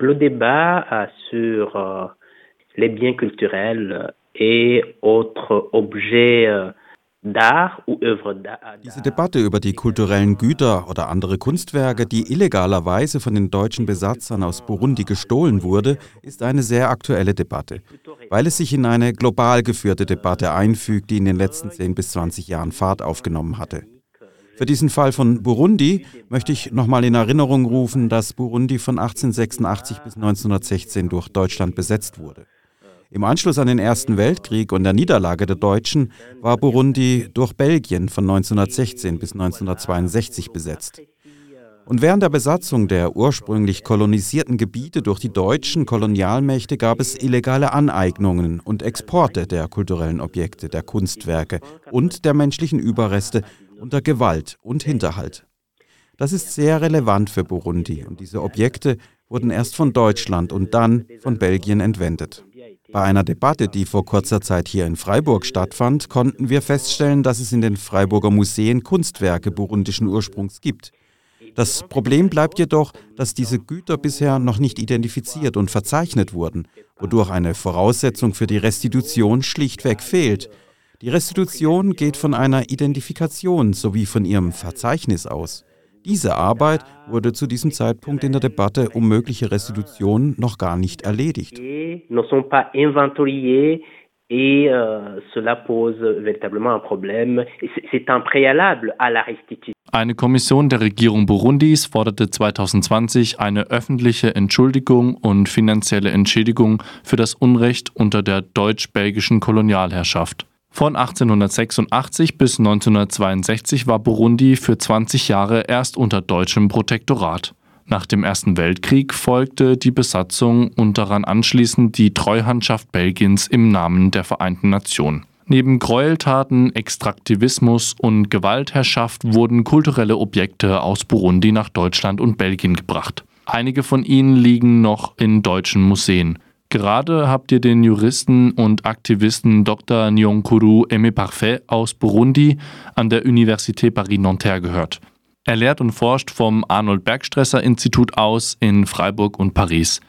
Le débat euh, sur euh, les biens culturels et autres objets euh, diese Debatte über die kulturellen Güter oder andere Kunstwerke, die illegalerweise von den deutschen Besatzern aus Burundi gestohlen wurde, ist eine sehr aktuelle Debatte, weil es sich in eine global geführte Debatte einfügt, die in den letzten 10 bis 20 Jahren Fahrt aufgenommen hatte. Für diesen Fall von Burundi möchte ich nochmal in Erinnerung rufen, dass Burundi von 1886 bis 1916 durch Deutschland besetzt wurde. Im Anschluss an den Ersten Weltkrieg und der Niederlage der Deutschen war Burundi durch Belgien von 1916 bis 1962 besetzt. Und während der Besatzung der ursprünglich kolonisierten Gebiete durch die deutschen Kolonialmächte gab es illegale Aneignungen und Exporte der kulturellen Objekte, der Kunstwerke und der menschlichen Überreste unter Gewalt und Hinterhalt. Das ist sehr relevant für Burundi und diese Objekte wurden erst von Deutschland und dann von Belgien entwendet. Bei einer Debatte, die vor kurzer Zeit hier in Freiburg stattfand, konnten wir feststellen, dass es in den Freiburger Museen Kunstwerke burundischen Ursprungs gibt. Das Problem bleibt jedoch, dass diese Güter bisher noch nicht identifiziert und verzeichnet wurden, wodurch eine Voraussetzung für die Restitution schlichtweg fehlt. Die Restitution geht von einer Identifikation sowie von ihrem Verzeichnis aus. Diese Arbeit wurde zu diesem Zeitpunkt in der Debatte um mögliche Restitution noch gar nicht erledigt. Et euh, cela pose véritablement un problème. C'est un préalable à la restitution. Eine Kommission der Regierung Burundis forderte 2020 eine öffentliche Entschuldigung und finanzielle Entschädigung für das Unrecht unter der deutsch-belgischen Kolonialherrschaft. Von 1886 bis 1962 war Burundi für 20 Jahre erst unter deutschem Protektorat. Nach dem Ersten Weltkrieg folgte die Besatzung und daran anschließend die Treuhandschaft Belgiens im Namen der Vereinten Nationen. Neben Gräueltaten, Extraktivismus und Gewaltherrschaft wurden kulturelle Objekte aus Burundi nach Deutschland und Belgien gebracht. Einige von ihnen liegen noch in deutschen Museen. Gerade habt ihr den Juristen und Aktivisten Dr. Nyonkuru Emeparfait aus Burundi an der Université Paris-Nanterre gehört. Er lehrt und forscht vom Arnold Bergstresser Institut aus in Freiburg und Paris.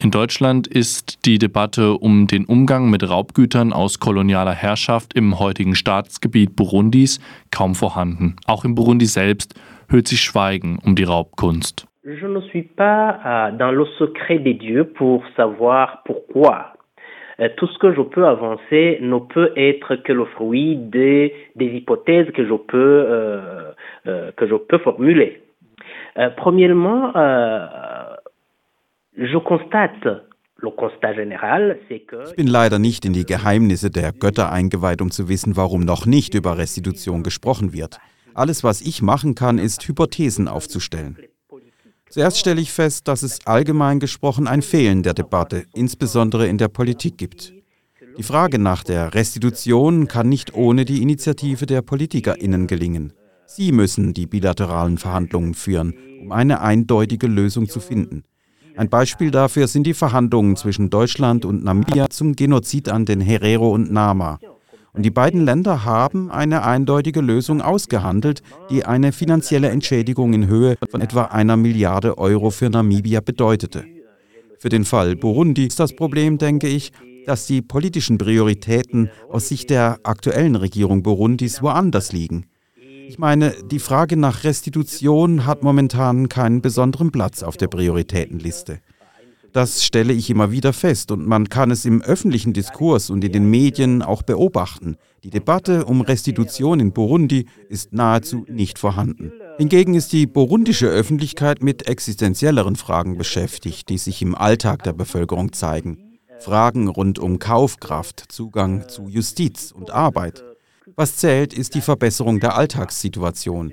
In Deutschland ist die Debatte um den Umgang mit Raubgütern aus kolonialer Herrschaft im heutigen Staatsgebiet Burundis kaum vorhanden. Auch in Burundi selbst hört sich Schweigen um die Raubkunst. Je ne suis pas euh, dans le secret des dieux pour savoir pourquoi. Euh, tout ce que je peux avancer ne peut être que le fruit des, des hypothèses que je peux, euh, euh que je peux formuler. Euh, premièrement, euh, je constate Ich bin leider nicht in die Geheimnisse der Götter eingeweiht, um zu wissen, warum noch nicht über Restitution gesprochen wird. Alles, was ich machen kann, ist Hypothesen aufzustellen. Zuerst stelle ich fest, dass es allgemein gesprochen ein Fehlen der Debatte, insbesondere in der Politik gibt. Die Frage nach der Restitution kann nicht ohne die Initiative der Politikerinnen gelingen. Sie müssen die bilateralen Verhandlungen führen, um eine eindeutige Lösung zu finden. Ein Beispiel dafür sind die Verhandlungen zwischen Deutschland und Namibia zum Genozid an den Herero und Nama. Und die beiden Länder haben eine eindeutige Lösung ausgehandelt, die eine finanzielle Entschädigung in Höhe von etwa einer Milliarde Euro für Namibia bedeutete. Für den Fall Burundi ist das Problem, denke ich, dass die politischen Prioritäten aus Sicht der aktuellen Regierung Burundis woanders liegen. Ich meine, die Frage nach Restitution hat momentan keinen besonderen Platz auf der Prioritätenliste. Das stelle ich immer wieder fest und man kann es im öffentlichen Diskurs und in den Medien auch beobachten. Die Debatte um Restitution in Burundi ist nahezu nicht vorhanden. Hingegen ist die burundische Öffentlichkeit mit existenzielleren Fragen beschäftigt, die sich im Alltag der Bevölkerung zeigen. Fragen rund um Kaufkraft, Zugang zu Justiz und Arbeit. Was zählt, ist die Verbesserung der Alltagssituation.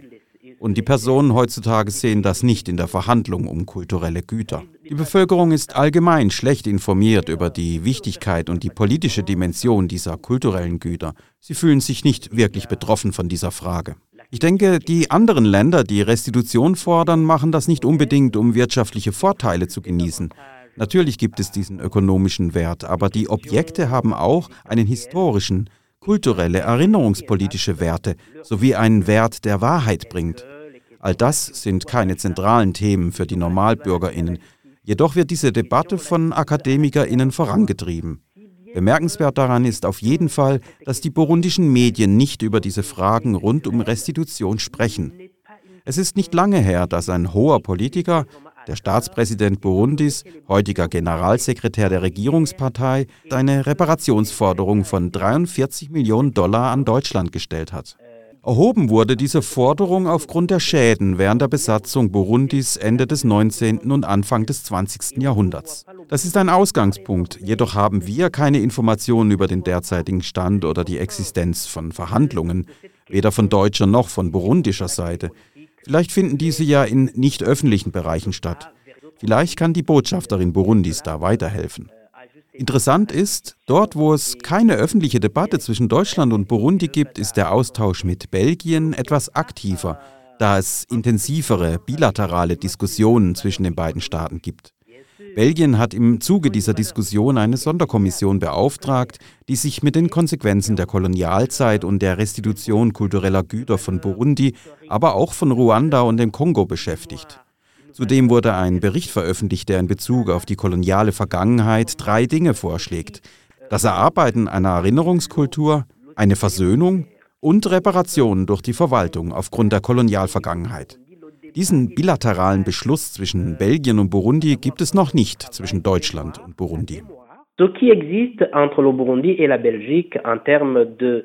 Und die Personen heutzutage sehen das nicht in der Verhandlung um kulturelle Güter. Die Bevölkerung ist allgemein schlecht informiert über die Wichtigkeit und die politische Dimension dieser kulturellen Güter. Sie fühlen sich nicht wirklich betroffen von dieser Frage. Ich denke, die anderen Länder, die Restitution fordern, machen das nicht unbedingt, um wirtschaftliche Vorteile zu genießen. Natürlich gibt es diesen ökonomischen Wert, aber die Objekte haben auch einen historischen, kulturelle, erinnerungspolitische Werte sowie einen Wert, der Wahrheit bringt. All das sind keine zentralen Themen für die Normalbürgerinnen. Jedoch wird diese Debatte von AkademikerInnen vorangetrieben. Bemerkenswert daran ist auf jeden Fall, dass die burundischen Medien nicht über diese Fragen rund um Restitution sprechen. Es ist nicht lange her, dass ein hoher Politiker, der Staatspräsident Burundis, heutiger Generalsekretär der Regierungspartei, eine Reparationsforderung von 43 Millionen Dollar an Deutschland gestellt hat. Erhoben wurde diese Forderung aufgrund der Schäden während der Besatzung Burundis Ende des 19. und Anfang des 20. Jahrhunderts. Das ist ein Ausgangspunkt, jedoch haben wir keine Informationen über den derzeitigen Stand oder die Existenz von Verhandlungen, weder von deutscher noch von burundischer Seite. Vielleicht finden diese ja in nicht öffentlichen Bereichen statt. Vielleicht kann die Botschafterin Burundis da weiterhelfen. Interessant ist, dort wo es keine öffentliche Debatte zwischen Deutschland und Burundi gibt, ist der Austausch mit Belgien etwas aktiver, da es intensivere bilaterale Diskussionen zwischen den beiden Staaten gibt. Belgien hat im Zuge dieser Diskussion eine Sonderkommission beauftragt, die sich mit den Konsequenzen der Kolonialzeit und der Restitution kultureller Güter von Burundi, aber auch von Ruanda und dem Kongo beschäftigt. Zudem wurde ein Bericht veröffentlicht, der in Bezug auf die koloniale Vergangenheit drei Dinge vorschlägt. Das Erarbeiten einer Erinnerungskultur, eine Versöhnung und Reparationen durch die Verwaltung aufgrund der Kolonialvergangenheit. Diesen bilateralen Beschluss zwischen Belgien und Burundi gibt es noch nicht zwischen Deutschland und Burundi. Ce qui existe entre le Burundi et la Belgique en termes de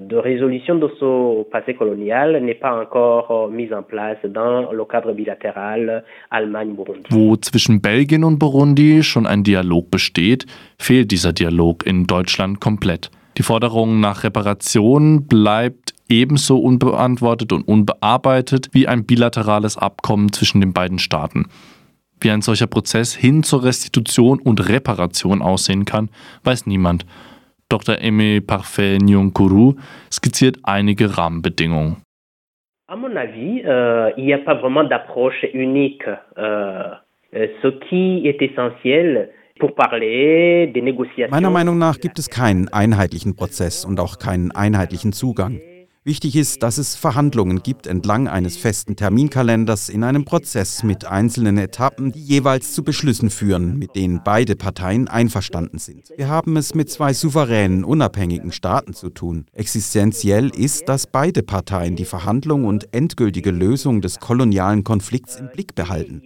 de résolution de ce passé colonial n'est pas encore euh, mise en place dans le cadre bilatéral Allemagne-Burundi. Wo zwischen Belgien und Burundi schon ein Dialog besteht, fehlt dieser Dialog in Deutschland komplett. Die Forderung nach Reparation bleibt ebenso unbeantwortet und unbearbeitet wie ein bilaterales Abkommen zwischen den beiden Staaten. Wie ein solcher Prozess hin zur Restitution und Reparation aussehen kann, weiß niemand. Dr. Aimé Parfait Nyonkuru skizziert einige Rahmenbedingungen. À mon avis, euh, il n'y a pas vraiment d'approche unique. Euh, euh ce qui est essentiel, Meiner Meinung nach gibt es keinen einheitlichen Prozess und auch keinen einheitlichen Zugang. Wichtig ist, dass es Verhandlungen gibt entlang eines festen Terminkalenders in einem Prozess mit einzelnen Etappen, die jeweils zu Beschlüssen führen, mit denen beide Parteien einverstanden sind. Wir haben es mit zwei souveränen, unabhängigen Staaten zu tun. Existenziell ist, dass beide Parteien die Verhandlung und endgültige Lösung des kolonialen Konflikts im Blick behalten.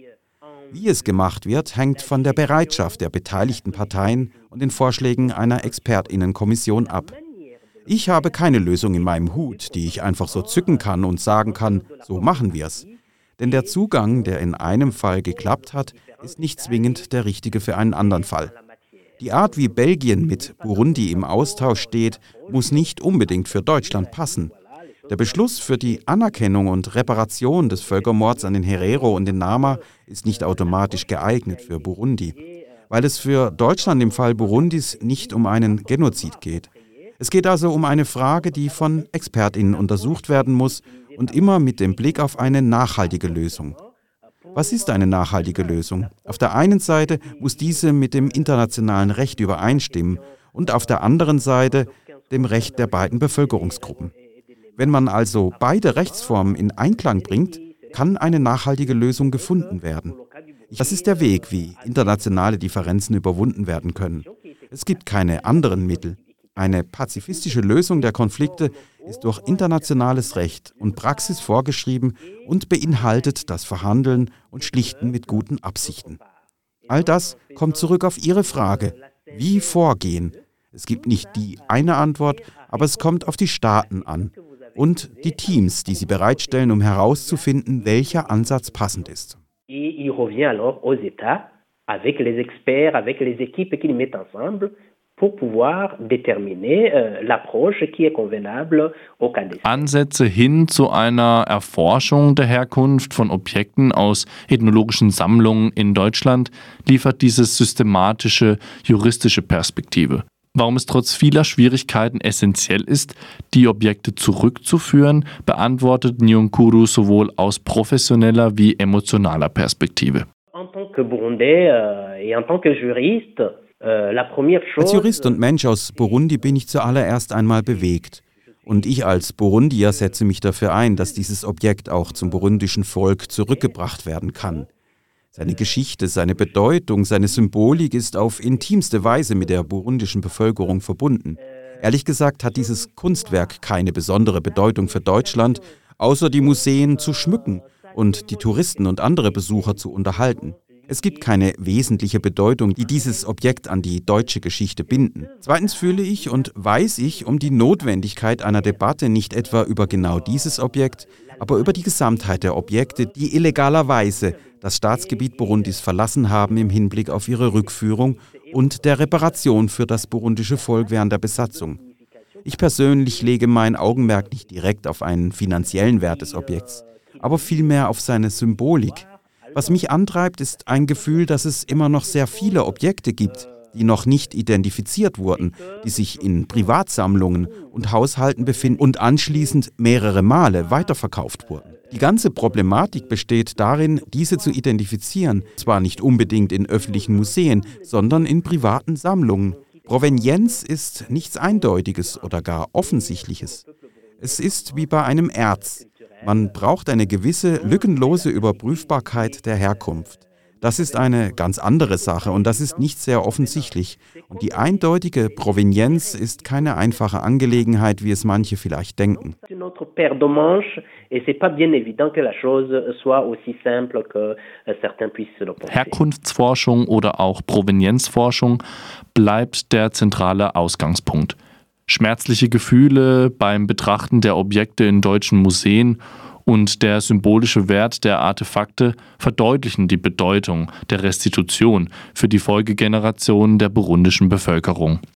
Wie es gemacht wird, hängt von der Bereitschaft der beteiligten Parteien und den Vorschlägen einer Expertinnenkommission ab. Ich habe keine Lösung in meinem Hut, die ich einfach so zücken kann und sagen kann, so machen wir es. Denn der Zugang, der in einem Fall geklappt hat, ist nicht zwingend der richtige für einen anderen Fall. Die Art, wie Belgien mit Burundi im Austausch steht, muss nicht unbedingt für Deutschland passen. Der Beschluss für die Anerkennung und Reparation des Völkermords an den Herero und den Nama ist nicht automatisch geeignet für Burundi, weil es für Deutschland im Fall Burundis nicht um einen Genozid geht. Es geht also um eine Frage, die von Expertinnen untersucht werden muss und immer mit dem Blick auf eine nachhaltige Lösung. Was ist eine nachhaltige Lösung? Auf der einen Seite muss diese mit dem internationalen Recht übereinstimmen und auf der anderen Seite dem Recht der beiden Bevölkerungsgruppen. Wenn man also beide Rechtsformen in Einklang bringt, kann eine nachhaltige Lösung gefunden werden. Das ist der Weg, wie internationale Differenzen überwunden werden können. Es gibt keine anderen Mittel. Eine pazifistische Lösung der Konflikte ist durch internationales Recht und Praxis vorgeschrieben und beinhaltet das Verhandeln und Schlichten mit guten Absichten. All das kommt zurück auf Ihre Frage, wie vorgehen. Es gibt nicht die eine Antwort, aber es kommt auf die Staaten an und die Teams, die sie bereitstellen, um herauszufinden, welcher Ansatz passend ist. Et il revient alors aux États avec les experts, avec les équipes qui mettent ensemble pour pouvoir déterminer euh, l'approche qui est convenable au cas Ansätze hin zu einer Erforschung der Herkunft von Objekten aus ethnologischen Sammlungen in Deutschland liefert diese systematische juristische Perspektive. Warum es trotz vieler Schwierigkeiten essentiell ist, die Objekte zurückzuführen, beantwortet Nyonkuru sowohl aus professioneller wie emotionaler Perspektive. En tant que Burundais euh, et en tant que juriste, äh, als Jurist und Mensch aus Burundi bin ich zuallererst einmal bewegt. Und ich als Burundier setze mich dafür ein, dass dieses Objekt auch zum burundischen Volk zurückgebracht werden kann. Seine Geschichte, seine Bedeutung, seine Symbolik ist auf intimste Weise mit der burundischen Bevölkerung verbunden. Ehrlich gesagt hat dieses Kunstwerk keine besondere Bedeutung für Deutschland, außer die Museen zu schmücken und die Touristen und andere Besucher zu unterhalten. Es gibt keine wesentliche Bedeutung, die dieses Objekt an die deutsche Geschichte binden. Zweitens fühle ich und weiß ich um die Notwendigkeit einer Debatte nicht etwa über genau dieses Objekt, aber über die Gesamtheit der Objekte, die illegalerweise das Staatsgebiet Burundis verlassen haben im Hinblick auf ihre Rückführung und der Reparation für das burundische Volk während der Besatzung. Ich persönlich lege mein Augenmerk nicht direkt auf einen finanziellen Wert des Objekts, aber vielmehr auf seine Symbolik, was mich antreibt, ist ein Gefühl, dass es immer noch sehr viele Objekte gibt, die noch nicht identifiziert wurden, die sich in Privatsammlungen und Haushalten befinden und anschließend mehrere Male weiterverkauft wurden. Die ganze Problematik besteht darin, diese zu identifizieren, zwar nicht unbedingt in öffentlichen Museen, sondern in privaten Sammlungen. Provenienz ist nichts Eindeutiges oder gar Offensichtliches. Es ist wie bei einem Erz. Man braucht eine gewisse lückenlose Überprüfbarkeit der Herkunft. Das ist eine ganz andere Sache und das ist nicht sehr offensichtlich. Und die eindeutige Provenienz ist keine einfache Angelegenheit, wie es manche vielleicht denken. Herkunftsforschung oder auch Provenienzforschung bleibt der zentrale Ausgangspunkt schmerzliche Gefühle beim Betrachten der Objekte in deutschen Museen und der symbolische Wert der Artefakte verdeutlichen die Bedeutung der Restitution für die Folgegenerationen der burundischen Bevölkerung.